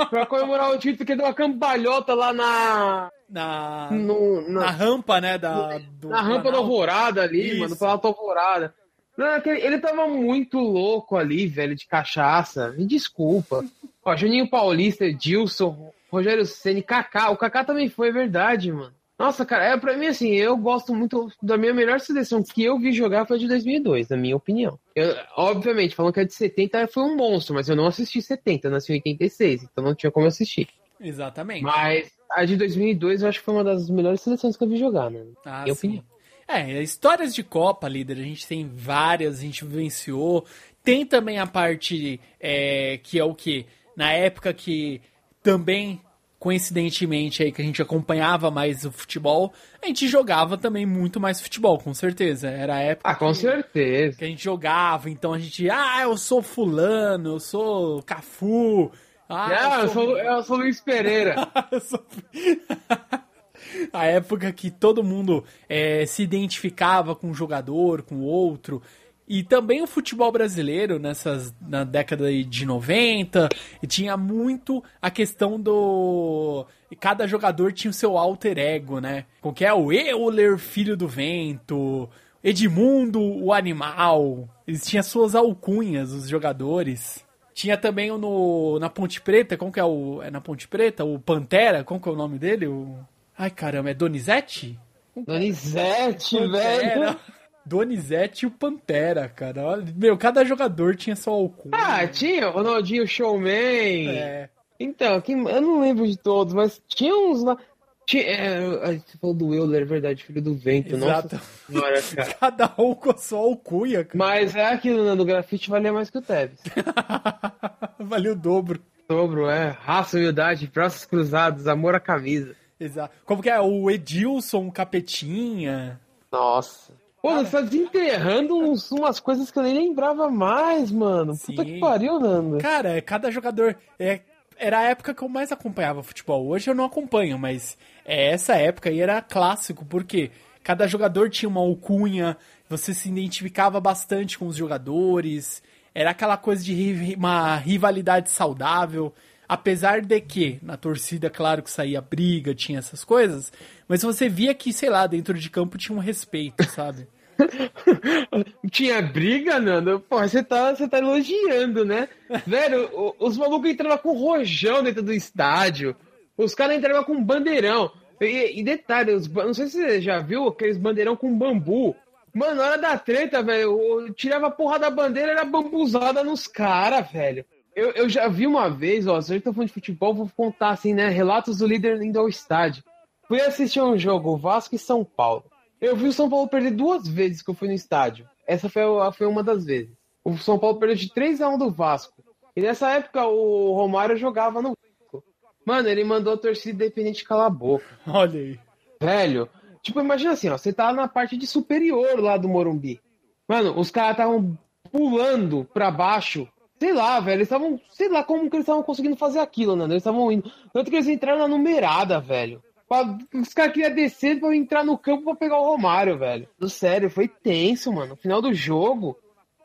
pra comemorar o título que deu uma cambalhota lá na, Na, no- na na, rampa, né? Da, do na rampa da. Alvorada ali, Isso. mano, Planalto Alvorada. Não, aquele- ele tava muito louco ali, velho, de cachaça. Me desculpa. Ó, Juninho Paulista, Edilson, Rogério Ceni, Kaká. O Kaká também foi, é verdade, mano. Nossa, cara, é pra mim assim, eu gosto muito da minha melhor seleção que eu vi jogar foi a de 2002, na minha opinião. Eu, obviamente, falando que a de 70 foi um monstro, mas eu não assisti 70, eu nasci em 86, então não tinha como assistir. Exatamente. Mas a de 2002 eu acho que foi uma das melhores seleções que eu vi jogar, né? Ah, minha sim. opinião. É, histórias de Copa, líder, a gente tem várias, a gente vivenciou. Tem também a parte é, que é o que? Na época que também, coincidentemente, aí que a gente acompanhava mais o futebol, a gente jogava também muito mais futebol, com certeza. Era a época Ah, com que, certeza. que a gente jogava, então a gente, ah, eu sou fulano, eu sou Cafu. Ah, Não, eu sou, eu sou Luiz Pereira. Sou- a época que todo mundo é, se identificava com um jogador, com outro. E também o futebol brasileiro, nessas, na década de 90, e tinha muito a questão do. Cada jogador tinha o seu alter ego, né? Com que é o Euler, filho do vento, Edmundo, o animal. Eles tinham suas alcunhas, os jogadores. Tinha também o no, na Ponte Preta, como que é o. É na Ponte Preta? O Pantera, como que é o nome dele? O... Ai caramba, é Donizete? Donizete, velho. Donizete e o Pantera, cara. Meu, cada jogador tinha sua alcunha. Ah, tinha o Ronaldinho Showman. é. Então, quem- eu não lembro de todos, mas tinha uns lá. Ti- é, gente falou do Euler, é verdade, filho do vento. Exato. Nossa senhora, cara. Cada um com a sua alcunha, cara. Mas é aquilo, né? No grafite valia mais que o Tevez. Valeu o dobro. Dobro, é. Raça, humildade, braços cruzados, amor à camisa. Exato. Como que é? O Edilson Capetinha. Nossa. Pô, você tá desenterrando uns- umas coisas que eu nem lembrava mais, mano. Puta Sim. que pariu, Nando. Cara, cada jogador. É, era a época que eu mais acompanhava futebol. Hoje eu não acompanho, mas é, essa época aí era clássico, porque cada jogador tinha uma alcunha, você se identificava bastante com os jogadores, era aquela coisa de ri- uma rivalidade saudável. Apesar de que, na torcida, claro que saía briga, tinha essas coisas, mas você via que, sei lá, dentro de campo tinha um respeito, sabe? Tinha briga, Nando? Porra, você tá, você tá elogiando, né? Velho, os malucos entravam com rojão dentro do estádio. Os caras entravam com bandeirão. E, e detalhe, os não sei se você já viu aqueles bandeirão com bambu. Mano, na hora da treta, velho, eu tirava a porra da bandeira era bambuzada nos caras, velho. Eu, eu já vi uma vez, ó, se a gente tá falando de futebol, vou contar assim, né? Relatos do líder indo ao estádio. Fui assistir um jogo, Vasco e São Paulo. Eu vi o São Paulo perder duas vezes que eu fui no estádio. Essa foi, foi uma das vezes. O São Paulo perdeu de 3 a 1 do Vasco. E nessa época o Romário jogava no Vasco. Mano, ele mandou a torcida independente calar a boca. Olha aí. Velho, tipo, imagina assim, ó, você tá na parte de superior lá do Morumbi. Mano, os caras estavam pulando pra baixo. Sei lá, velho, eles estavam, sei lá como que eles estavam conseguindo fazer aquilo, né? Eles estavam indo. Tanto que eles entraram na numerada, velho. Pra- Os caras queriam descer pra entrar no campo pra pegar o Romário, velho. Do sério, foi tenso, mano. No final do jogo,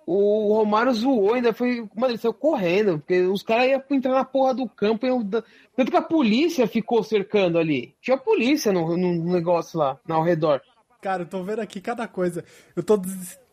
o Romário zoou, ainda foi. Mano, ele saiu correndo, porque os caras iam entrar na porra do campo. iam Tanto que a polícia ficou cercando ali. Tinha polícia no, no negócio lá, ao redor. Cara, eu tô vendo aqui cada coisa. Eu tô.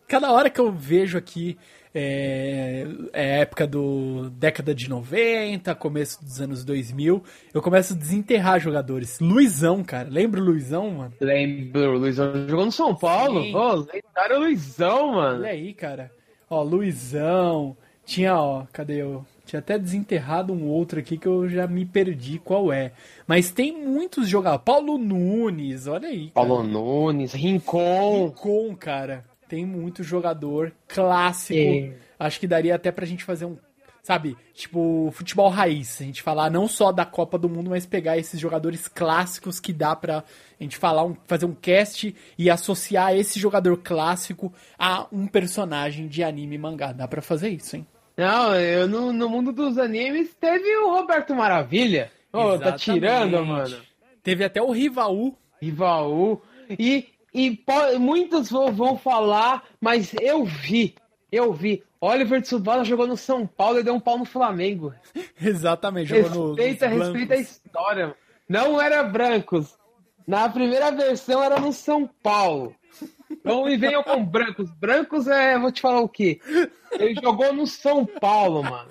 Cada hora que eu vejo aqui é, é época do década de 90, começo dos anos 2000, eu começo a desenterrar jogadores. Luizão, cara. Lembra o Luizão, mano? Lembro, o Luizão jogou no São Paulo. Sim. Ô, lendário Luizão, mano. Olha aí, cara. Ó, Luizão. Tinha, ó, cadê eu? Tinha até desenterrado um outro aqui que eu já me perdi qual é. Mas tem muitos jogadores. Paulo Nunes, olha aí. Cara. Paulo Nunes, Rincon. com, cara. Tem muito jogador clássico. É. Acho que daria até pra gente fazer um. Sabe, tipo, futebol raiz. A gente falar não só da Copa do Mundo, mas pegar esses jogadores clássicos que dá pra a gente falar, um, fazer um cast e associar esse jogador clássico a um personagem de anime e mangá. Dá pra fazer isso, hein? Não, eu no, no mundo dos animes teve o Roberto Maravilha. Ô, tá Exatamente. tirando, mano. Teve até o Rivaú. Rivaú. E, e muitos vão, falar, mas eu vi. Eu vi. Oliver Tsubasa jogou no São Paulo e deu um pau no Flamengo. Exatamente, jogou no. Respeita, nos respeita a história. Não era brancos. Na primeira versão era no São Paulo. Não me venham com brancos. Brancos é, vou te falar o quê? Ele jogou no São Paulo, mano.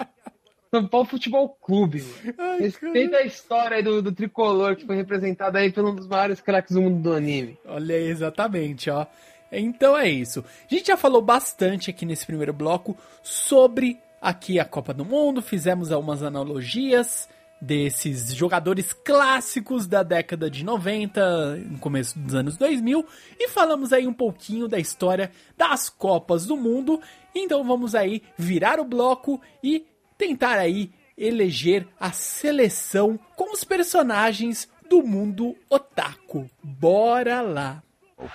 São Paulo Futebol Clube. Ai, Respeita a história do, do tricolor que foi representado aí por um dos maiores craques do mundo do anime. Olha aí, exatamente, ó. Então é isso. A gente já falou bastante aqui nesse primeiro bloco sobre aqui a Copa do Mundo, fizemos algumas analogias desses jogadores clássicos da década de 90, no começo dos anos 2000, e falamos aí um pouquinho da história das Copas do Mundo. Então vamos aí virar o bloco e tentar aí eleger a seleção com os personagens do mundo otaku. Bora lá!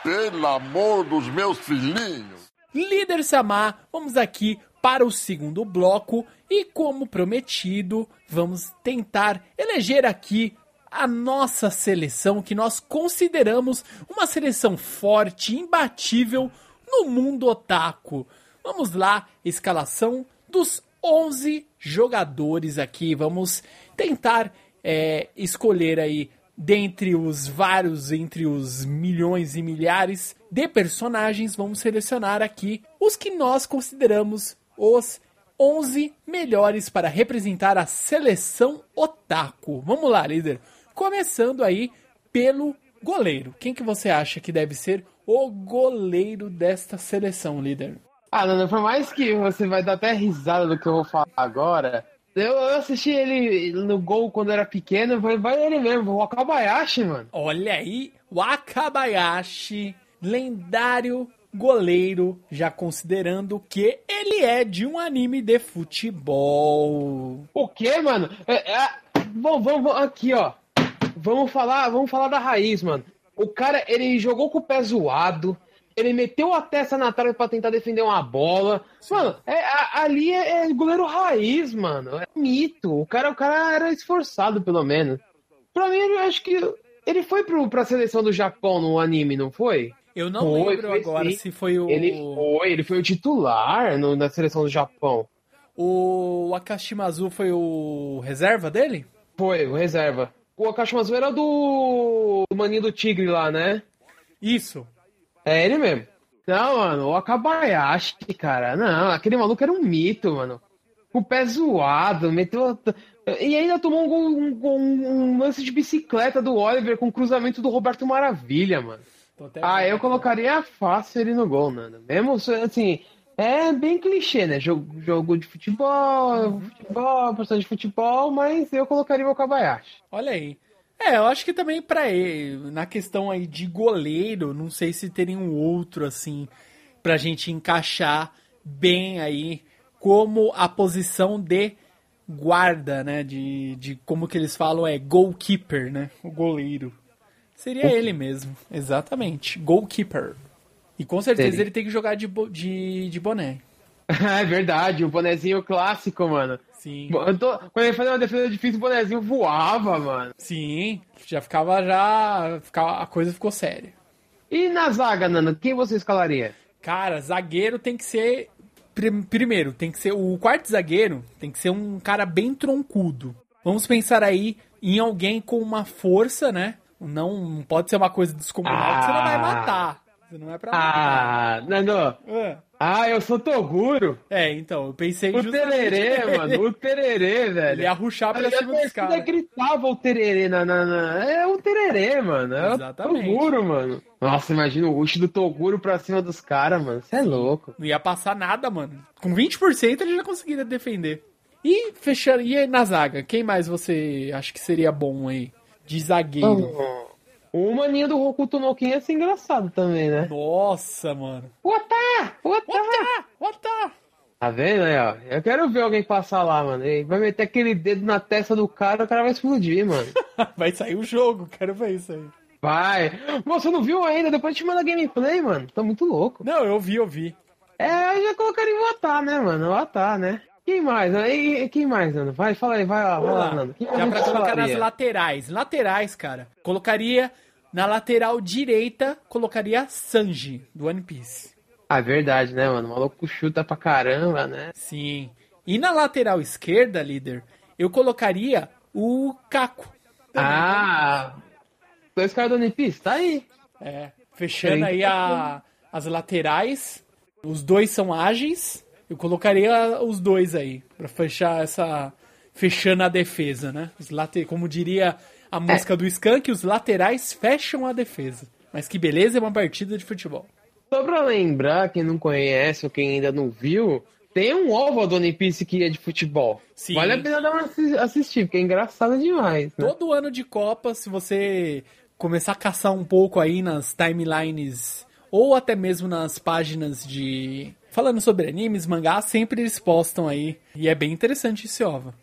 Pelo amor dos meus filhinhos. Líder Samar, vamos aqui para o segundo bloco e, como prometido, vamos tentar eleger aqui a nossa seleção que nós consideramos uma seleção forte, imbatível no mundo otaku. Vamos lá, escalação dos 11 jogadores aqui. Vamos tentar é, escolher aí dentre os vários, entre os milhões e milhares de personagens, vamos selecionar aqui os que nós consideramos os 11 melhores para representar a seleção otaku. Vamos lá, líder. Começando aí pelo goleiro. Quem que você acha que deve ser o goleiro desta seleção, líder? Ah, Nando, por mais que você vai dar até risada do que eu vou falar agora, Eu, eu assisti ele no gol quando era pequeno, vai, vai ele mesmo, o Akabayashi, mano. Olha aí, Wakabayashi, lendário goleiro, já considerando que ele é de um anime de futebol. O quê, mano? É, é, bom, vamos, vamos- aqui, ó. Vamos falar, vamos falar da raiz, mano. O cara, ele jogou com o pé zoado, ele meteu a testa na trave pra tentar defender uma bola. Mano, é, a- ali é, é goleiro raiz, mano. É mito. O cara, o cara era esforçado, pelo menos. Pra mim, eu acho que ele foi pro, pra seleção do Japão no anime, não foi? Eu não Foi, lembro foi agora sim. se foi o Ele foi, ele foi o titular no- na seleção do Japão. o Akashimazu foi o reserva dele? Foi, o reserva. O Akashimazu era do... do maninho do Tigre lá, né? Isso. É ele mesmo. Não, mano, o Akabayashi, cara. Não, aquele maluco era um mito, mano. Com o pé zoado, meteu. E ainda tomou um, gol- um, gol- um lance de bicicleta do Oliver com cruzamento do Roberto Maravilha, mano. Ah, eu colocaria fácil ele no gol, mano. Mesmo assim, é bem clichê, né? Jogo, jogo de futebol, futebol, personagem de futebol, mas eu colocaria o Akabayashi. Olha aí. É, eu acho que também pra ele, na questão aí de goleiro, não sei se teria um outro assim pra gente encaixar bem aí como a posição de guarda, né, de, de como que eles falam é goalkeeper, né, o goleiro. Seria ele mesmo, exatamente, goalkeeper. E com certeza Seria. ele tem que jogar de, de, de boné. é verdade, o bonezinho clássico, mano. Sim. Eu tô- quando ele fazia uma defesa difícil, o bonezinho voava, mano. Sim, já ficava já, ficava, a coisa ficou séria. E na zaga, Nana, quem você escalaria? Cara, zagueiro tem que ser. prim- Primeiro, tem que ser. O quarto zagueiro tem que ser um cara bem troncudo. Vamos pensar aí em alguém com uma força, né? Não, não pode ser uma coisa descomunal que você não vai Ah. matar. Você não é pra matar. Ah, Nando. É. Ah, eu sou Toguro. É, então, eu pensei O justamente tererê, mano. O tererê, velho. Ele ia ruxar pra cima dos caras. gritava o tererê na, na, na- É o tererê, mano. É Exatamente. o Toguro, mano. Nossa, imagina o rush do Toguro pra cima dos caras, mano. Você é louco. Não ia passar nada, mano. Com 20% ele já conseguiria defender. E fechando. E aí na zaga? Quem mais você acha que seria bom aí? De zagueiro. O maninho do Hokuto no Ken ia ser engraçado também, né? Nossa, mano. Ota! Ota! Ota! Tá vendo aí, ó? Eu quero ver alguém passar lá, mano. Ele vai meter aquele dedo na testa do cara, o cara vai explodir, mano. Vai sair o jogo, quero ver isso aí. Vai. Você não viu ainda? Depois te manda gameplay, mano. Tá muito louco. Não, eu vi, eu vi. É, eu já colocaria o Atar, né, mano? O né? Quem mais? E, e- quem mais, Nando? Vai, fala aí, vai lá, vai Vamos lá. Nando. Quem Já pra colocar nas laterais. Laterais, cara. Colocaria na lateral direita, colocaria Sanji, do One Piece. Ah, verdade, né, mano? O maluco chuta pra caramba, né? Sim. E na lateral esquerda, líder, eu colocaria o Caco. Ah, dois caras do One Piece, tá aí. É. Fechando aí a- as laterais. Os dois são ágeis. Eu colocaria os dois aí. Pra fechar essa. Fechando a defesa, né? Os. Como diria a música do Skank, os laterais fecham a defesa. Mas que beleza é uma partida de futebol. Só pra lembrar, quem não conhece ou quem ainda não viu, tem um ovo do One Piece que é de futebol. Sim. Vale a pena dar uma assi- assistir, porque é engraçado demais, né? Todo ano de Copa, se você começar a caçar um pouco aí nas timelines ou até mesmo nas páginas de. Falando sobre animes, mangá, sempre eles postam aí. E é bem interessante esse OVA.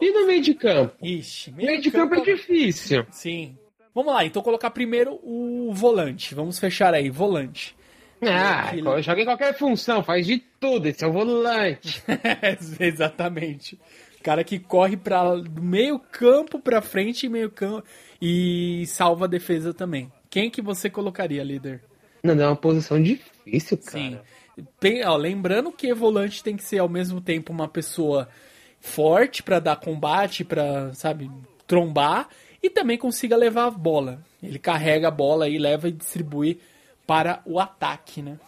E no meio de campo? Ixi, Meio de campo é difícil. Sim. Vamos lá, então colocar primeiro o volante. Vamos fechar aí, volante. Ah, Aquilo. joga em qualquer função, faz de tudo, esse é o volante. Exatamente. Cara que corre para do meio campo pra frente e meio campo e salva a defesa também. Quem que você colocaria, líder? Não, é uma posição difícil, cara. Sim. Ó, lembrando que volante tem que ser ao mesmo tempo uma pessoa forte pra dar combate, pra, sabe, trombar e também consiga levar a bola. Ele carrega a bola e leva e distribui para o ataque, né?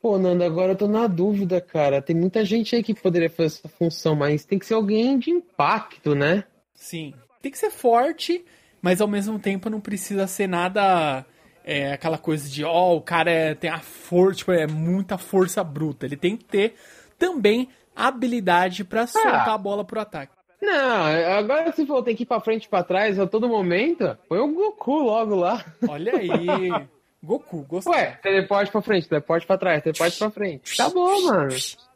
Pô, Nando, agora eu tô na dúvida, cara. Tem muita gente aí que poderia fazer essa função, mas tem que ser alguém de impacto, né? Sim. Tem que ser forte, mas ao mesmo tempo não precisa ser nada. É, aquela coisa de, ó, o cara é- tem a força, tipo, é muita força bruta. Ele tem que ter também habilidade pra soltar a bola pro ataque. Não, agora se for tem que ir pra frente e pra trás a todo momento, põe o Goku logo lá. Olha aí. Goku, gostei. Ué, teleporte pra frente, teleporte pra trás, teleporte pra frente. Tá bom, mano.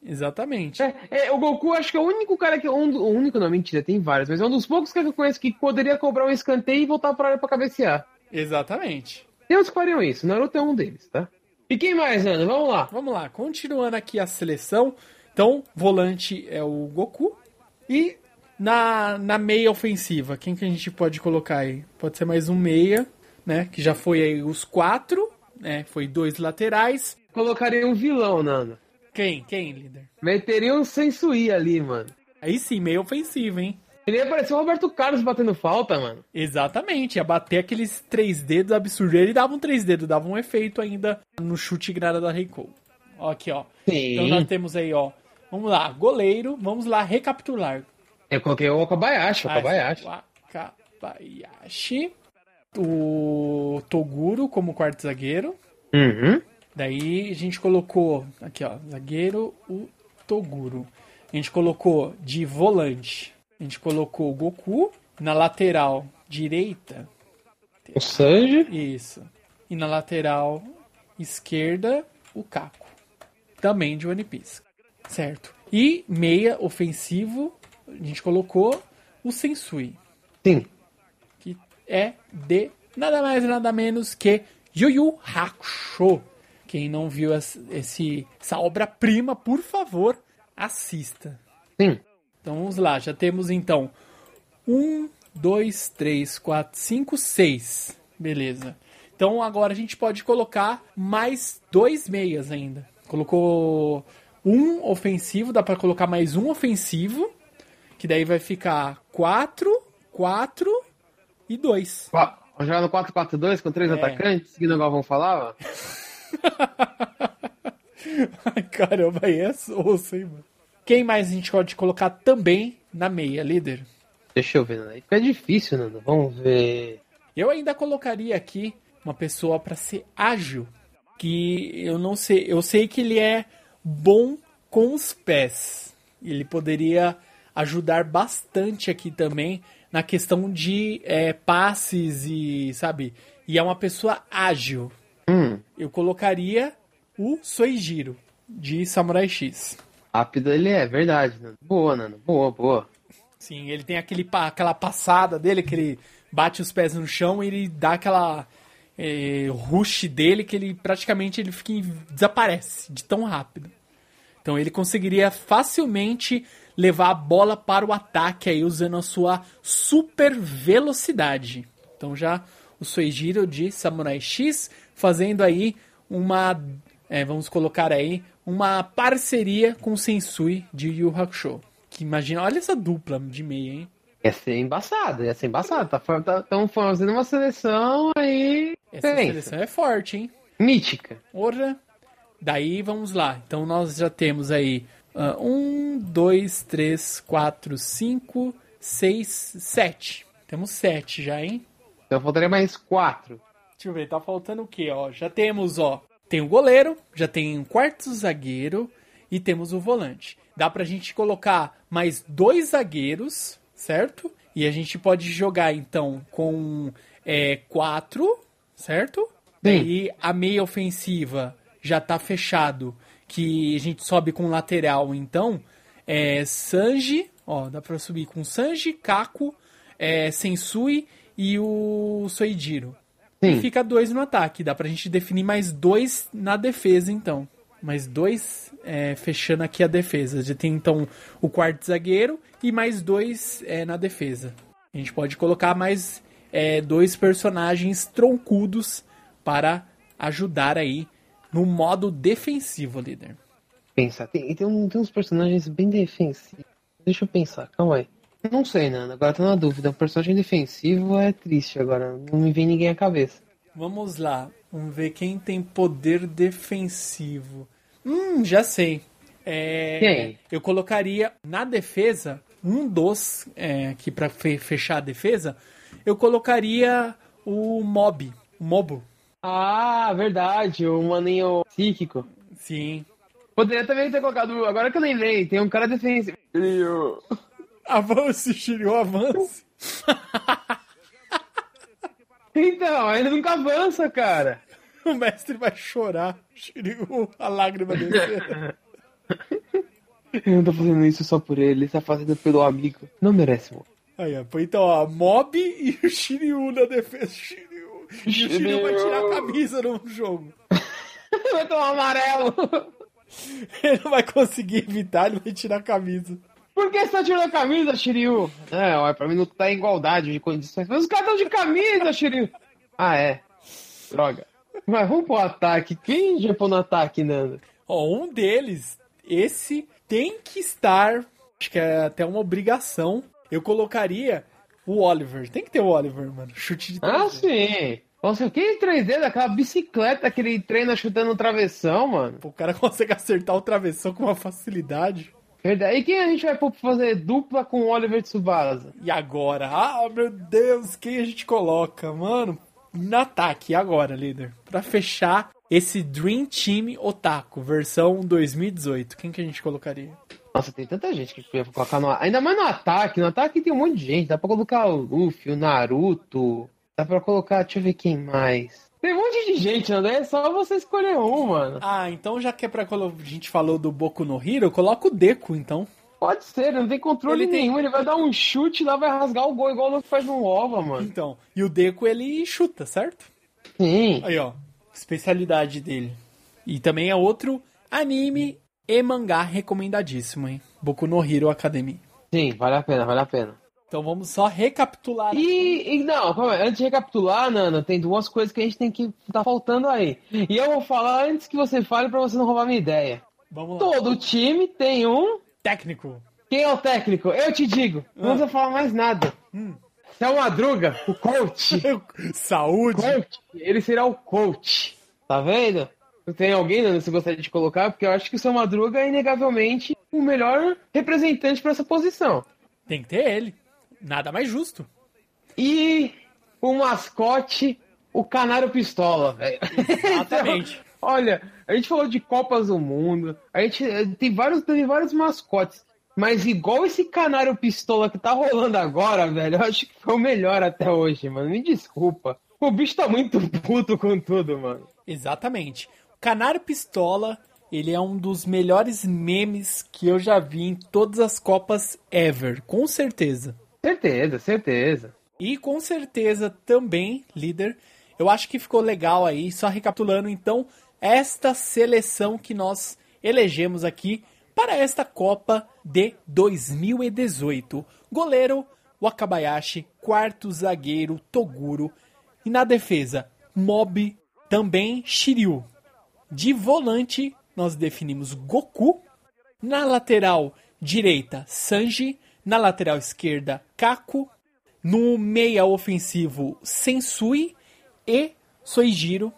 Exatamente. É, é, o Goku acho que é o único cara que. Um, o único, não, mentira, tem vários, mas é um dos poucos que eu conheço que poderia cobrar um escanteio e voltar pra área pra cabecear. Exatamente. Tem outros que fariam isso, Naruto é um deles, tá? E quem mais, Ana? Vamos lá. Vamos lá, continuando aqui a seleção. Então, volante é o Goku. E na, na meia ofensiva, quem que a gente pode colocar aí? Pode ser mais um meia, né? Que já foi aí os quatro, né? Foi dois laterais. Colocaria um vilão, Nana. Quem? Quem, líder? Meteria um Sensui ali, mano. Aí sim, meia ofensiva, hein? Ele ia parecer o Roberto Carlos batendo falta, mano. Exatamente, ia bater aqueles três dedos absurdos. Ele dava um três dedos, dava um efeito ainda no chute grada da Reiko. Ó, aqui, ó. Sim. Então nós temos aí, ó. Vamos lá, goleiro. Vamos lá, recapitular. Eu coloquei o Okabayashi, o Okabayashi. Wakabayashi. O Toguro como quarto zagueiro. Uhum. Daí a gente colocou, aqui ó, zagueiro, o Toguro. A gente colocou de volante. A gente colocou o Goku. Na lateral direita, O Sanji. isso. E na lateral esquerda, o Kako. Também de One Piece. Certo. E meia ofensivo, a gente colocou o Sensui. Sim. que é de nada mais nada menos que Yu Yu Hakusho. Quem não viu esse, essa obra-prima, por favor, assista. Sim. Então vamos lá, já temos então um, dois, três, quatro, cinco, seis. Beleza. Então agora a gente pode colocar mais dois meias ainda. Colocou um ofensivo, dá para colocar mais um ofensivo, que daí vai ficar quatro, quatro e dois. Qua- Vamos jogar no 4-4-2 com três É. atacantes, seguindo o Galvão falava? Ai, caramba, aí é osso, hein, mano. Quem mais a gente pode colocar também na meia, líder? Deixa eu ver. Aí Fica difícil, Nana. Vamos ver. Eu ainda colocaria aqui uma pessoa para ser ágil, que eu não sei, eu sei que ele é bom com os pés. Ele poderia ajudar bastante aqui também na questão de é, passes e, sabe? E é uma pessoa ágil. Hum, Eu colocaria o Soejiro de Samurai X. rápido ele é, verdade, Nana. Boa, Nana. Boa, boa. Sim, ele tem aquele, aquela passada dele que ele bate os pés no chão e ele dá aquela é, rush dele que ele praticamente ele fica desaparece de tão rápido. Então ele conseguiria facilmente levar a bola para o ataque aí usando a sua super velocidade. Então já o Soejiro de Samurai X fazendo aí uma, é, vamos colocar aí, uma parceria com o Sensui de Yu Hakusho. Que imagina, olha essa dupla de meia, hein? Ia ser embaçado, ia ser embaçado. Tá, fa- tá, tão fazendo uma seleção aí. Essa pensa. seleção é forte, hein? Mítica. Ora. Daí vamos lá. Então nós já temos aí ah, um, dois, três, quatro, cinco, seis, sete. Temos sete já, hein? Então faltaria mais quatro. Deixa eu ver, tá faltando o quê, ó? Já temos, ó, tem o goleiro, já tem um quarto zagueiro e temos o volante. Dá pra gente colocar mais dois zagueiros, certo? E a gente pode jogar, então, com é, quatro, certo? Daí a meia ofensiva já tá fechado, que a gente sobe com lateral, então, é Sanji, ó, dá pra subir com Sanji, Kako, é, Sensui e o Soejiro. E Sim. fica dois no ataque. Dá pra gente definir mais dois na defesa, então. Mais dois é, fechando aqui a defesa. Já tem, então, o quarto zagueiro e mais dois é, na defesa. A gente pode colocar mais é, dois personagens troncudos para ajudar aí no modo defensivo, líder. Pensar. Tem, tem, um- tem uns personagens bem defensivos. Deixa eu pensar, calma aí. Não sei, Nana. Agora tô na dúvida. Um personagem defensivo é triste agora. Não me vem ninguém à cabeça. Vamos lá. Vamos ver quem tem poder defensivo. Hum, já sei. É, Quem? Eu colocaria na defesa um dos é, aqui para fechar a defesa. Eu colocaria o Mob, o Mobo. Ah, verdade. O maninho psíquico. Sim. Poderia também ter colocado. Agora que eu lembrei, tem um cara defensivo. Avance, Shiryu, avance. Então, ele nunca avança, cara. O mestre vai chorar. Shiryu, a lágrima descer. Eu não tô fazendo isso só por ele, ele tá fazendo pelo amigo. Não merece, mano. Aí, ó. Então, ó, Mob e o Shiryu na defesa. Shiryu. E o Shiryu vai tirar a camisa no jogo. Vai tomar amarelo. Ele não vai conseguir evitar, ele vai tirar a camisa. Por que você tá tirando a camisa, Shiryu? É, olha, pra mim não tá em igualdade de condições. Mas os caras estão de camisa, Shiryu. Ah, é. Droga. Mas vamos pro ataque. Quem já pôr no ataque, Nando? Ó, um deles, esse tem que estar, acho que é até uma obrigação. Eu colocaria o Oliver. Tem que ter o Oliver, mano. Chute de Ah, 3D. sim. Nossa, aquele 3D daquela bicicleta que ele treina chutando no travessão, mano. O cara consegue acertar o travessão com uma facilidade. Verdade. E quem a gente vai pôr pra fazer dupla com o Oliver Tsubasa? E agora? Ah, meu Deus, quem a gente coloca? Mano, no ataque, agora, líder? Pra fechar esse Dream Team Otaku, versão 2018. Quem que a gente colocaria? Nossa, tem tanta gente que podia colocar no. Ainda mais no ataque. No ataque tem um monte de gente. Dá pra colocar o Luffy, o Naruto. Dá pra colocar. Deixa eu ver quem mais. Tem um monte de gente, André. É só você escolher um, mano. Ah, então já que é pra colo- a gente falou do Boku no Hero, coloca o Deku, então. Pode ser, não tem controle Ele tem- nenhum. Ele vai dar um chute lá, vai rasgar o gol igual o Luffy faz no OVA, mano. Então, e o Deku ele chuta, certo? Sim. Aí, ó, especialidade dele. E também é outro anime e mangá recomendadíssimo, hein? Boku no Hero Academy. Sim, vale a pena, vale a pena. Então vamos só recapitular. E, e não, antes de recapitular, Nana, tem duas coisas que a gente tem que tá faltando aí. E eu vou falar antes que você fale pra você não roubar minha ideia. Vamos lá. Todo time tem um. Técnico. Quem é o técnico? Eu te digo. Não precisa falar mais nada. Se é o Madruga, o coach. Saúde. coach. Ele será o coach. Tá vendo? Tem alguém, Nana, você gostaria de colocar? Porque eu acho que o seu Madruga é inegavelmente o melhor representante pra essa posição. Tem que ter ele. Nada mais justo. E o mascote, o Canário Pistola, velho. Exatamente. Olha, a gente falou de Copas do Mundo, a gente eh, tem vários, tem vários mascotes, mas igual esse Canário Pistola que tá rolando agora, velho, eu acho que foi o melhor até hoje, mano. Me desculpa. O bicho tá muito puto com tudo, mano. Exatamente. O Canário Pistola, ele é um dos melhores memes que eu já vi em todas as Copas ever, com certeza. Certeza, certeza. E com certeza também, líder, eu acho que ficou legal aí, só recapitulando então, esta seleção que nós elegemos aqui para esta Copa de 2018. Goleiro, Wakabayashi, quarto zagueiro, Toguro, e na defesa, Mob, também Shiryu. De volante, nós definimos Goku, na lateral direita, Sanji, na lateral esquerda, Kaku, no meia ofensivo, Sensui e Soijiro.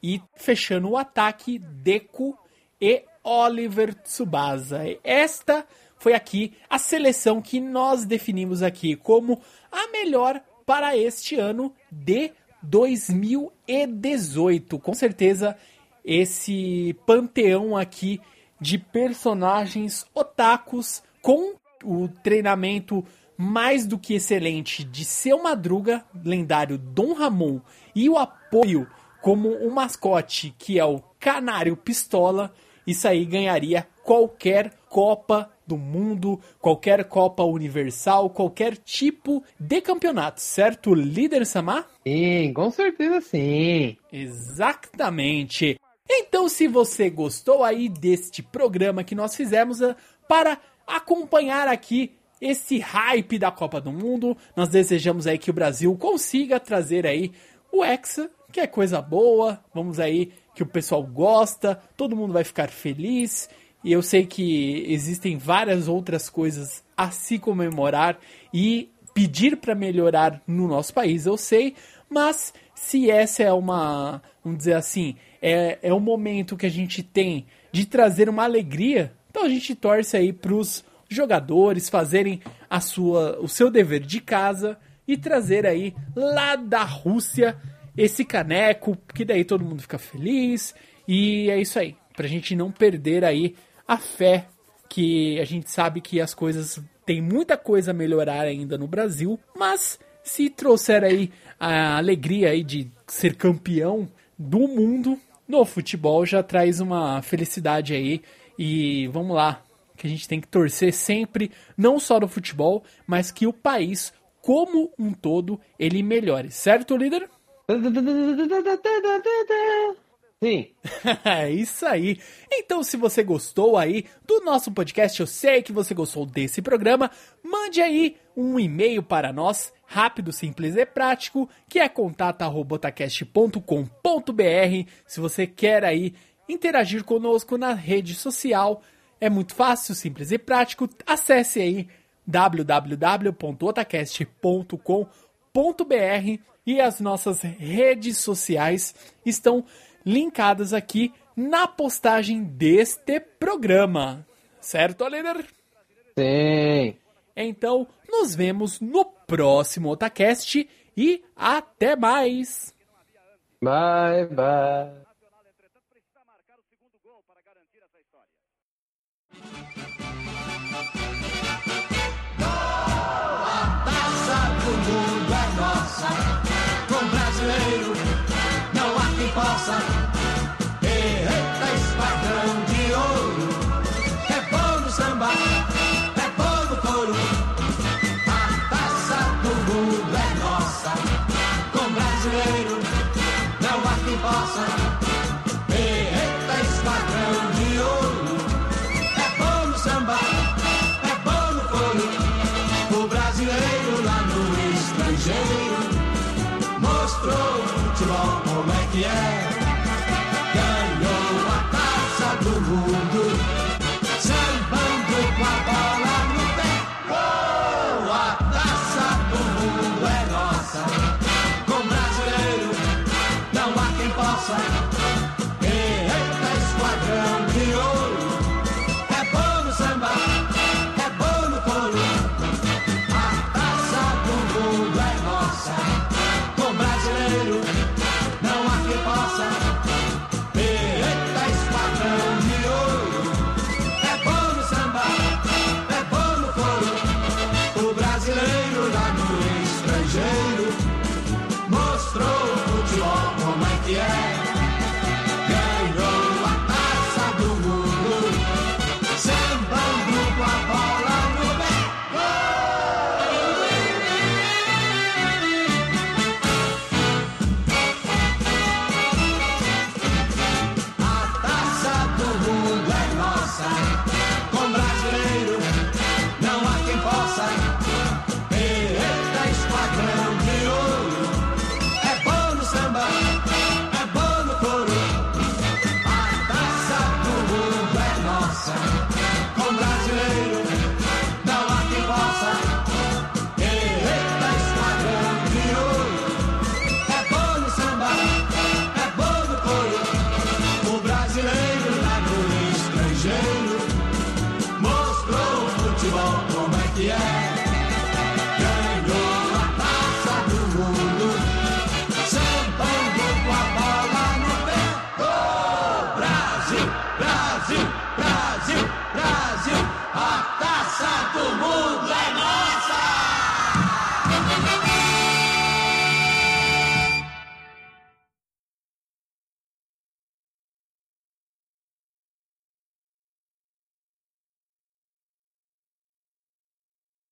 E fechando o ataque, Deku e Oliver Tsubasa. Esta foi aqui a seleção que nós definimos aqui como a melhor para este ano de 2018. Com certeza, esse panteão aqui de personagens otakus com o treinamento mais do que excelente de seu Madruga, lendário Dom Ramon, e o apoio como um mascote que é o Canário Pistola, isso aí ganharia qualquer Copa do Mundo, qualquer Copa Universal, qualquer tipo de campeonato, certo, líder Samar? Sim, com certeza sim. Exatamente. Então, se você gostou aí deste programa que nós fizemos ah, para acompanhar aqui esse hype da Copa do Mundo, nós desejamos aí que o Brasil consiga trazer aí o Hexa, que é coisa boa. Vamos aí que o pessoal gosta, todo mundo vai ficar feliz. E eu sei que existem várias outras coisas a se comemorar e pedir para melhorar no nosso país, eu sei, mas se essa é uma, vamos dizer assim, é, é um momento que a gente tem de trazer uma alegria, então a gente torce aí pros jogadores fazerem a sua, o seu dever de casa e trazer aí lá da Rússia esse caneco, que daí todo mundo fica feliz. E é isso aí, pra gente não perder aí a fé que a gente sabe que as coisas tem muita coisa a melhorar ainda no Brasil, mas se trouxer aí a alegria aí de ser campeão do mundo no futebol já traz uma felicidade aí e vamos lá, que a gente tem que torcer sempre, não só no futebol, mas que o país, como um todo, ele melhore. Certo, líder? Sim. é isso aí. Então, se você gostou aí do nosso podcast, eu sei que você gostou desse programa, mande aí um e-mail para nós, rápido, simples e prático, que é contato.botacast.com.br. Se você quer aí interagir conosco na rede social. É muito fácil, simples e prático. Acesse aí www.otacast.com.br e as nossas redes sociais estão linkadas aqui na postagem deste programa. Certo, Oliver? Sim. Então, nos vemos no próximo Otacast e até mais. Bye, bye.